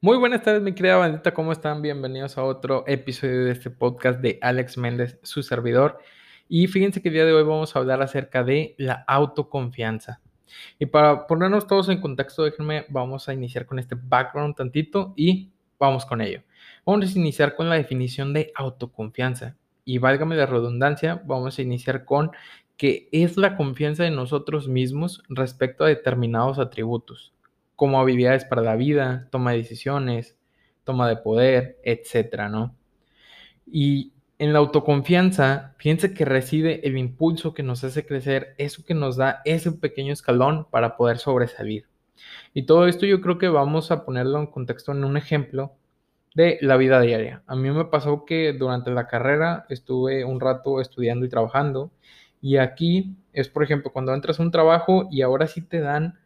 Muy buenas tardes, mi querida bandita, ¿cómo están? Bienvenidos a otro episodio de este podcast de Alex Méndez, su servidor. Y fíjense que el día de hoy vamos a hablar acerca de la autoconfianza. Y para ponernos todos en contexto, déjenme, vamos a iniciar con este background tantito y vamos con ello. Vamos a iniciar con la definición de autoconfianza. Y válgame la redundancia, vamos a iniciar con que es la confianza en nosotros mismos respecto a determinados atributos como habilidades para la vida, toma de decisiones, toma de poder, etcétera, ¿no? Y en la autoconfianza, fíjense que reside el impulso que nos hace crecer, eso que nos da ese pequeño escalón para poder sobresalir. Y todo esto yo creo que vamos a ponerlo en contexto en un ejemplo de la vida diaria. A mí me pasó que durante la carrera estuve un rato estudiando y trabajando y aquí es, por ejemplo, cuando entras a un trabajo y ahora sí te dan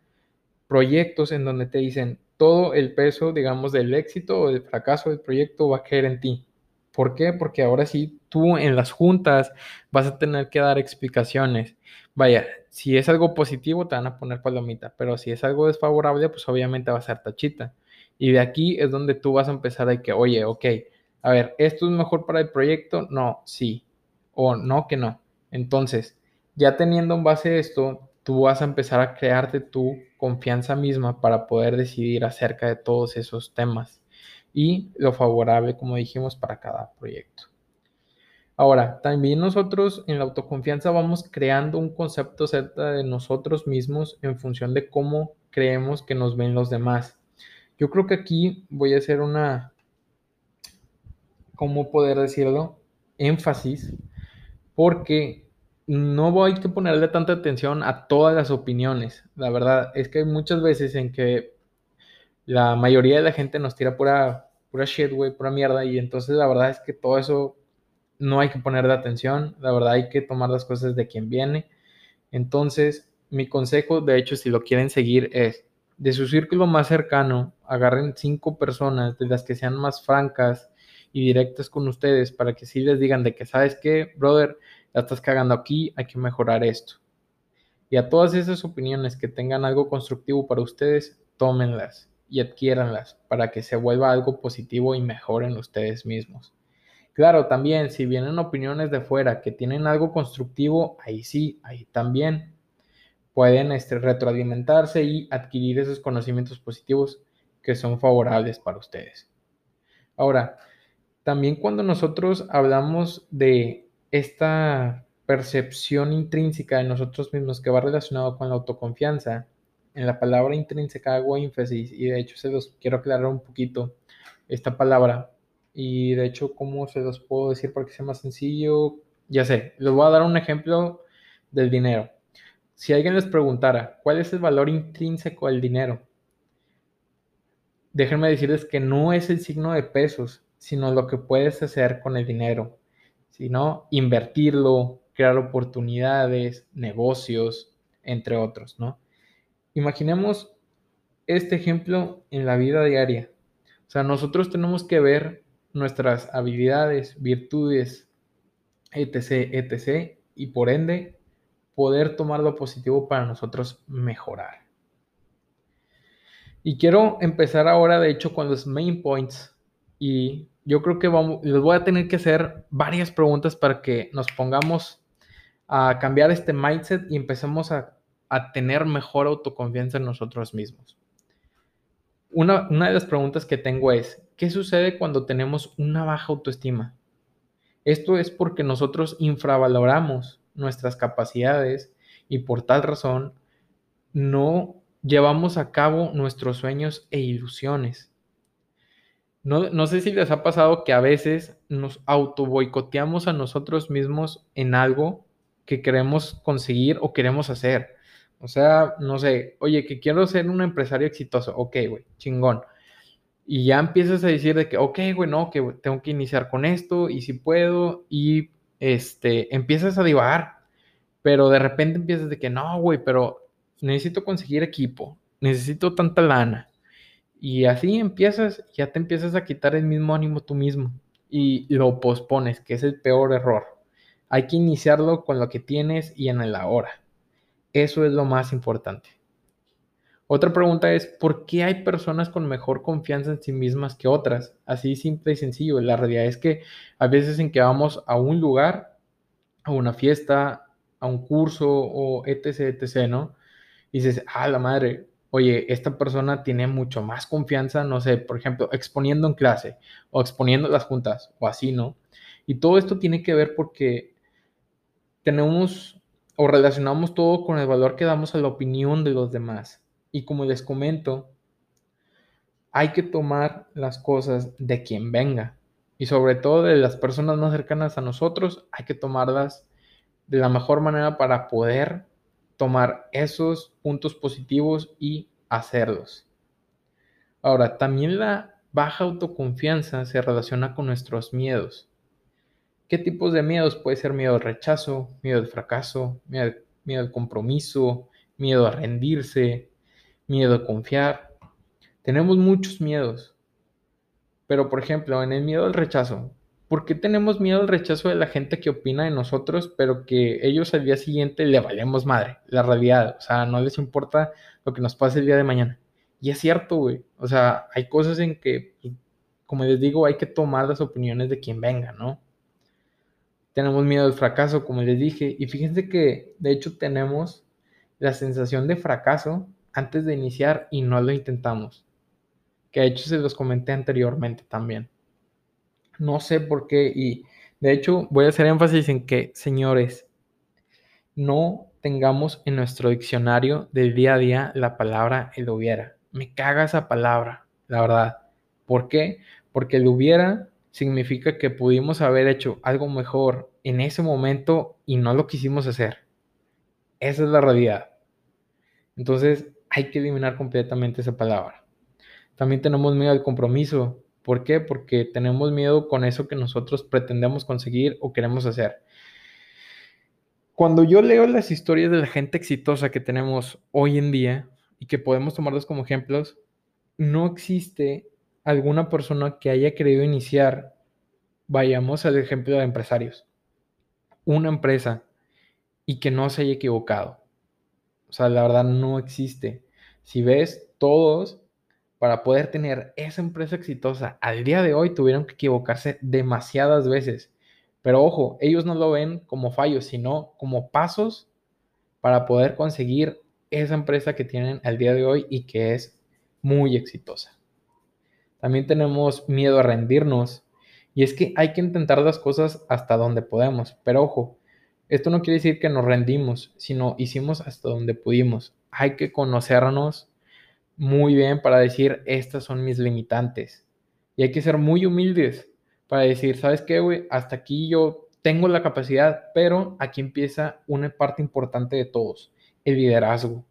proyectos en donde te dicen todo el peso, digamos, del éxito o del fracaso del proyecto va a caer en ti. ¿Por qué? Porque ahora sí, tú en las juntas vas a tener que dar explicaciones. Vaya, si es algo positivo, te van a poner palomita, pero si es algo desfavorable, pues obviamente va a ser tachita. Y de aquí es donde tú vas a empezar a que, oye, ok, a ver, ¿esto es mejor para el proyecto? No, sí. O no, que no. Entonces, ya teniendo en base esto, tú vas a empezar a crearte tu confianza misma para poder decidir acerca de todos esos temas y lo favorable, como dijimos, para cada proyecto. Ahora, también nosotros en la autoconfianza vamos creando un concepto acerca de nosotros mismos en función de cómo creemos que nos ven los demás. Yo creo que aquí voy a hacer una, ¿cómo poder decirlo? Énfasis, porque no voy a ponerle tanta atención a todas las opiniones. La verdad es que hay muchas veces en que la mayoría de la gente nos tira pura, pura shit, güey, pura mierda. Y entonces la verdad es que todo eso no hay que ponerle atención. La verdad hay que tomar las cosas de quien viene. Entonces, mi consejo, de hecho, si lo quieren seguir, es de su círculo más cercano, agarren cinco personas de las que sean más francas y directas con ustedes para que sí les digan de que, ¿sabes qué, brother? Ya estás cagando aquí, hay que mejorar esto. Y a todas esas opiniones que tengan algo constructivo para ustedes, tómenlas y adquiéranlas para que se vuelva algo positivo y mejoren ustedes mismos. Claro, también si vienen opiniones de fuera que tienen algo constructivo, ahí sí, ahí también pueden este, retroalimentarse y adquirir esos conocimientos positivos que son favorables para ustedes. Ahora, también cuando nosotros hablamos de esta percepción intrínseca de nosotros mismos que va relacionado con la autoconfianza, en la palabra intrínseca hago énfasis y de hecho se los quiero aclarar un poquito esta palabra y de hecho cómo se los puedo decir para que sea más sencillo, ya sé, les voy a dar un ejemplo del dinero. Si alguien les preguntara cuál es el valor intrínseco del dinero, déjenme decirles que no es el signo de pesos, sino lo que puedes hacer con el dinero sino invertirlo, crear oportunidades, negocios, entre otros, ¿no? Imaginemos este ejemplo en la vida diaria. O sea, nosotros tenemos que ver nuestras habilidades, virtudes, etc., etc., y por ende poder tomar lo positivo para nosotros mejorar. Y quiero empezar ahora, de hecho, con los main points y yo creo que les voy a tener que hacer varias preguntas para que nos pongamos a cambiar este mindset y empecemos a, tener mejor autoconfianza en nosotros mismos. Una, una de las preguntas que tengo es, ¿qué sucede cuando tenemos una baja autoestima? Esto es porque nosotros infravaloramos nuestras capacidades y por tal razón no llevamos a cabo nuestros sueños e ilusiones. No, sé si les ha pasado que a veces nos auto boicoteamos a nosotros mismos en algo que queremos conseguir o queremos hacer. O sea, no sé, oye, que quiero ser un empresario exitoso. Ok, güey, chingón. Y ya empiezas a decir de que, ok, güey, no, que tengo que iniciar con esto y si puedo. Y este, empiezas a divagar. Pero de repente empiezas de que, no, güey, pero necesito conseguir equipo. Necesito tanta lana y así empiezas, ya te empiezas a quitar el mismo ánimo tú mismo y lo pospones, que es el peor error. Hay que iniciarlo con lo que tienes y en el ahora. Eso es lo más importante. Otra pregunta es, ¿por qué hay personas con mejor confianza en sí mismas que otras? Así simple y sencillo. La realidad es que a veces en que vamos a un lugar, a una fiesta, a un curso o etc, etc, ¿no? Y dices, ah, la madre, oye, esta persona tiene mucho más confianza, no sé, por ejemplo, exponiendo en clase o exponiendo las juntas o así, ¿no? Y todo esto tiene que ver porque tenemos o relacionamos todo con el valor que damos a la opinión de los demás. Y como les comento, hay que tomar las cosas de quien venga. Y sobre todo de las personas más cercanas a nosotros, hay que tomarlas de la mejor manera para poder tomar esos puntos positivos y hacerlos. Ahora, también la baja autoconfianza se relaciona con nuestros miedos. ¿Qué tipos de miedos? Puede ser miedo al rechazo, miedo al fracaso, miedo, al compromiso, miedo a rendirse, miedo a confiar. Tenemos muchos miedos. Pero, por ejemplo, en el miedo al rechazo, ¿por qué tenemos miedo al rechazo de la gente que opina de nosotros, pero que ellos al día siguiente le valemos madre? La realidad, o sea, no les importa lo que nos pase el día de mañana. Y es cierto, güey. O sea, hay cosas en que, pues, como les digo, hay que tomar las opiniones de quien venga, ¿no? Tenemos miedo al fracaso, como les dije. Y fíjense que, de hecho, tenemos la sensación de fracaso antes de iniciar y no lo intentamos. Que de hecho se los comenté anteriormente también. No sé por qué y de hecho voy a hacer énfasis en que, señores, no tengamos en nuestro diccionario del día a día la palabra el hubiera. Me caga esa palabra, la verdad. ¿Por qué? Porque el hubiera significa que pudimos haber hecho algo mejor en ese momento y no lo quisimos hacer. Esa es la realidad. Entonces, hay que eliminar completamente esa palabra. También tenemos miedo al compromiso. ¿Por qué? Porque tenemos miedo con eso que nosotros pretendemos conseguir o queremos hacer. Cuando yo leo las historias de la gente exitosa que tenemos hoy en día y que podemos tomarlos como ejemplos, no existe alguna persona que haya querido iniciar, vayamos al ejemplo de empresarios, una empresa y que no se haya equivocado. O sea, la verdad no existe. Si ves, todos para poder tener esa empresa exitosa al día de hoy tuvieron que equivocarse demasiadas veces. Pero ojo, ellos no lo ven como fallos, sino como pasos para poder conseguir esa empresa que tienen al día de hoy y que es muy exitosa. También tenemos miedo a rendirnos y es que hay que intentar las cosas hasta donde podemos. Pero ojo, esto no quiere decir que nos rendimos, sino hicimos hasta donde pudimos. Hay que conocernos muy bien para decir, estas son mis limitantes. Y hay que ser muy humildes para decir, ¿sabes qué, güey? Hasta aquí yo tengo la capacidad, pero aquí empieza una parte importante de todos, el liderazgo.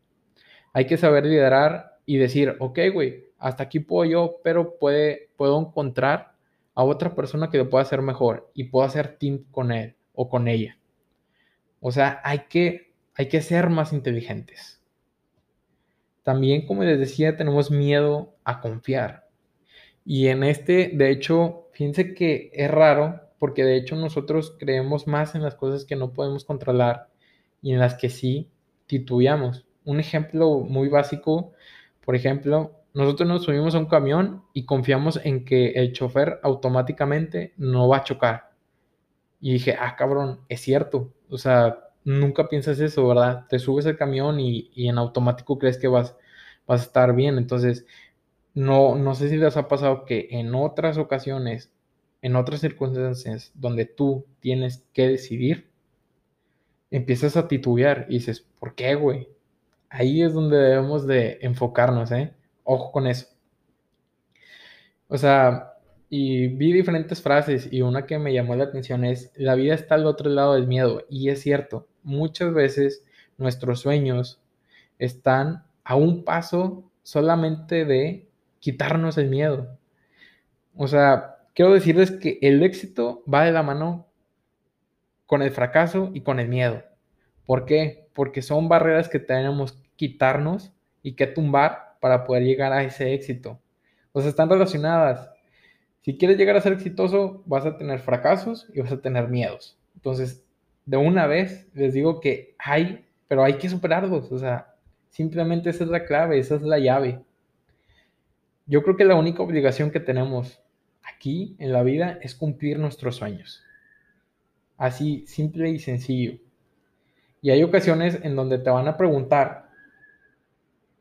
Hay que saber liderar y decir, ok, güey, hasta aquí puedo yo, pero puede, puedo encontrar a otra persona que lo pueda hacer mejor y puedo hacer team con él o con ella. O sea, hay que, hay que ser más inteligentes. También, como les decía, tenemos miedo a confiar. Y en este, de hecho, fíjense que es raro porque de hecho nosotros creemos más en las cosas que no podemos controlar y en las que sí titubeamos. Un ejemplo muy básico, por ejemplo, nosotros nos subimos a un camión y confiamos en que el chofer automáticamente no va a chocar. Y dije, ah, cabrón, es cierto. O sea, nunca piensas eso, ¿verdad? Te subes al camión y, en automático crees que vas, vas a estar bien. Entonces, no, no sé si les ha pasado que en otras ocasiones, en otras circunstancias donde tú tienes que decidir, empiezas a titubear y dices, ¿por qué, güey? Ahí es donde debemos de enfocarnos, ¿eh? Ojo con eso. O sea, y vi diferentes frases y una que me llamó la atención es, la vida está al otro lado del miedo. Y es cierto, muchas veces nuestros sueños están a un paso solamente de quitarnos el miedo. O sea, quiero decirles que el éxito va de la mano con el fracaso y con el miedo. ¿Por qué? Porque son barreras que tenemos que quitarnos y que tumbar para poder llegar a ese éxito. O sea, están relacionadas. Si quieres llegar a ser exitoso, vas a tener fracasos y vas a tener miedos. Entonces, de una vez les digo que hay, pero hay que superarlos. O sea, Simplemente esa es la clave, esa es la llave. Yo creo que la única obligación que tenemos aquí en la vida es cumplir nuestros sueños. Así, simple y sencillo. Y hay ocasiones en donde te van a preguntar,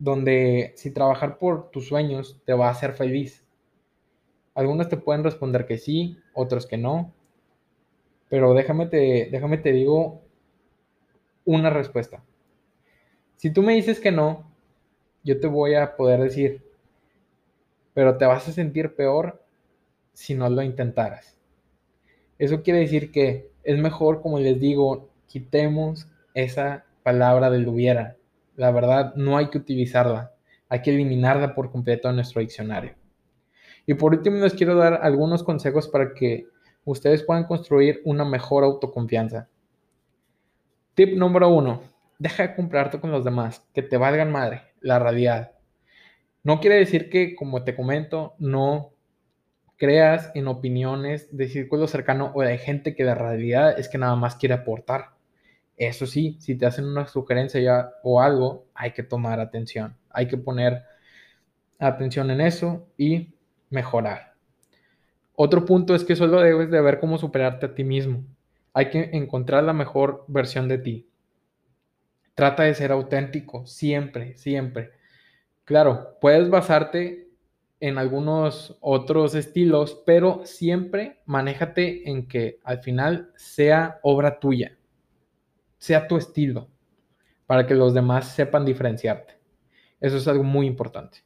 donde si trabajar por tus sueños te va a hacer feliz. Algunos te pueden responder que sí, otros que no. Pero déjame te, déjame te digo una respuesta. Si tú me dices que no, yo te voy a poder decir, pero te vas a sentir peor si no lo intentaras. Eso quiere decir que es mejor, como les digo, quitemos esa palabra del hubiera. La verdad, no hay que utilizarla. Hay que eliminarla por completo de nuestro diccionario. Y por último, les quiero dar algunos consejos para que ustedes puedan construir una mejor autoconfianza. Tip número uno, deja de comprarte con los demás, que te valgan madre, la realidad. No quiere decir que, como te comento, no creas en opiniones de círculo cercano o de gente que de realidad es que nada más quiere aportar. Eso sí, si te hacen una sugerencia ya o algo, hay que tomar atención. Hay que poner atención en eso y mejorar. Otro punto es que solo debes de ver cómo superarte a ti mismo. Hay que encontrar la mejor versión de ti. Trata de ser auténtico, siempre, siempre. Claro, puedes basarte en algunos otros estilos, pero siempre manéjate en que al final sea obra tuya, sea tu estilo, para que los demás sepan diferenciarte. Eso es algo muy importante.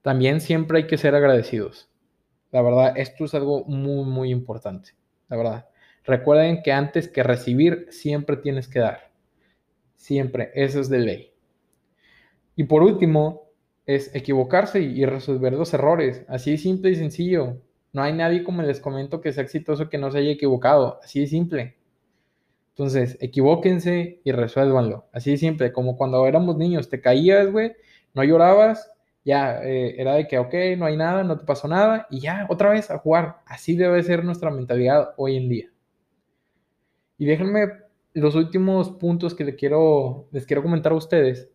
También siempre hay que ser agradecidos. La verdad, esto es algo muy, muy importante. La verdad. Recuerden que antes que recibir, siempre tienes que dar. Siempre. Eso es de ley. Y por último, es equivocarse y resolver los errores. Así simple y sencillo. No hay nadie, como les comento, que sea exitoso que no se haya equivocado. Así de simple. Entonces, equivóquense y resuélvanlo. Así de simple. Como cuando éramos niños, te caías, güey, no llorabas, ya eh, era de que, ok, no hay nada, no te pasó nada, y ya, otra vez a jugar. Así debe ser nuestra mentalidad hoy en día. Y déjenme los últimos puntos que les quiero, les quiero comentar a ustedes.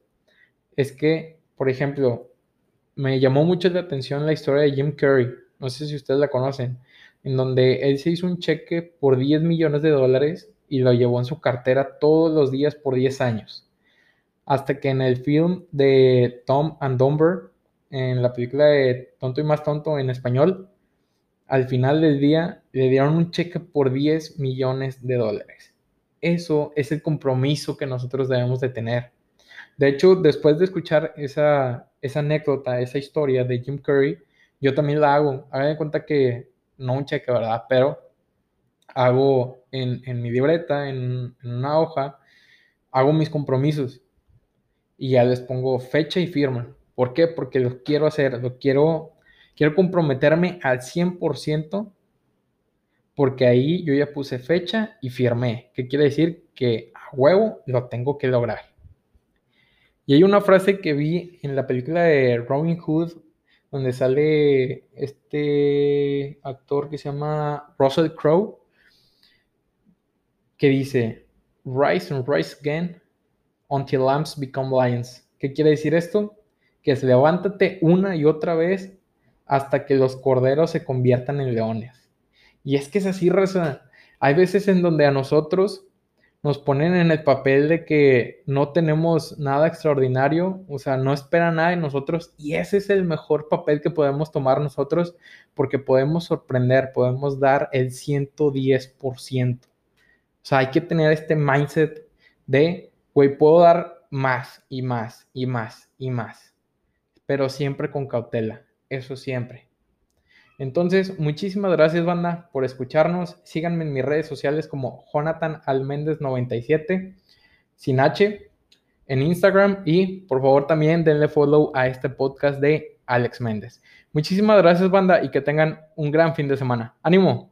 Es que por ejemplo, me llamó mucho la atención la historia de Jim Curry, no sé si ustedes la conocen, en donde él se hizo un cheque por 10 millones de dólares y lo llevó en su cartera todos los días por 10 años. Hasta que en el film de Tom and Dumber, en la película de Tonto y más tonto en español, al final del día le dieron un cheque por 10 millones de dólares. Eso es el compromiso que nosotros debemos de tener de hecho, después de escuchar esa, esa anécdota, esa historia de Jim Curry, yo también la hago. Hagan de cuenta que no un cheque, ¿verdad? Pero hago en, en mi libreta, en, en, una hoja, hago mis compromisos y ya les pongo fecha y firma. ¿Por qué? Porque lo quiero hacer, lo quiero, quiero comprometerme al 100% porque ahí yo ya puse fecha y firmé. ¿Qué quiere decir? Que a huevo lo tengo que lograr. Y hay una frase que vi en la película de Robin Hood, donde sale este actor que se llama Russell Crowe, que dice, Rise and rise again until lambs become lions. ¿Qué quiere decir esto? Que es levántate una y otra vez hasta que los corderos se conviertan en leones. Y es que es así, Raza. Hay veces en donde a nosotros nos ponen en el papel de que no tenemos nada extraordinario, o sea, no esperan nada de nosotros y ese es el mejor papel que podemos tomar nosotros porque podemos sorprender, podemos dar el 110%. O sea, hay que tener este mindset de, güey, puedo dar más y más y más y más, pero siempre con cautela, eso siempre. Entonces, muchísimas gracias, banda, por escucharnos. Síganme en mis redes sociales como Jonathan Alméndez 97, sin H, en Instagram. Y por favor, también denle follow a este podcast de Alex Méndez. Muchísimas gracias, banda, y que tengan un gran fin de semana. ¡Ánimo!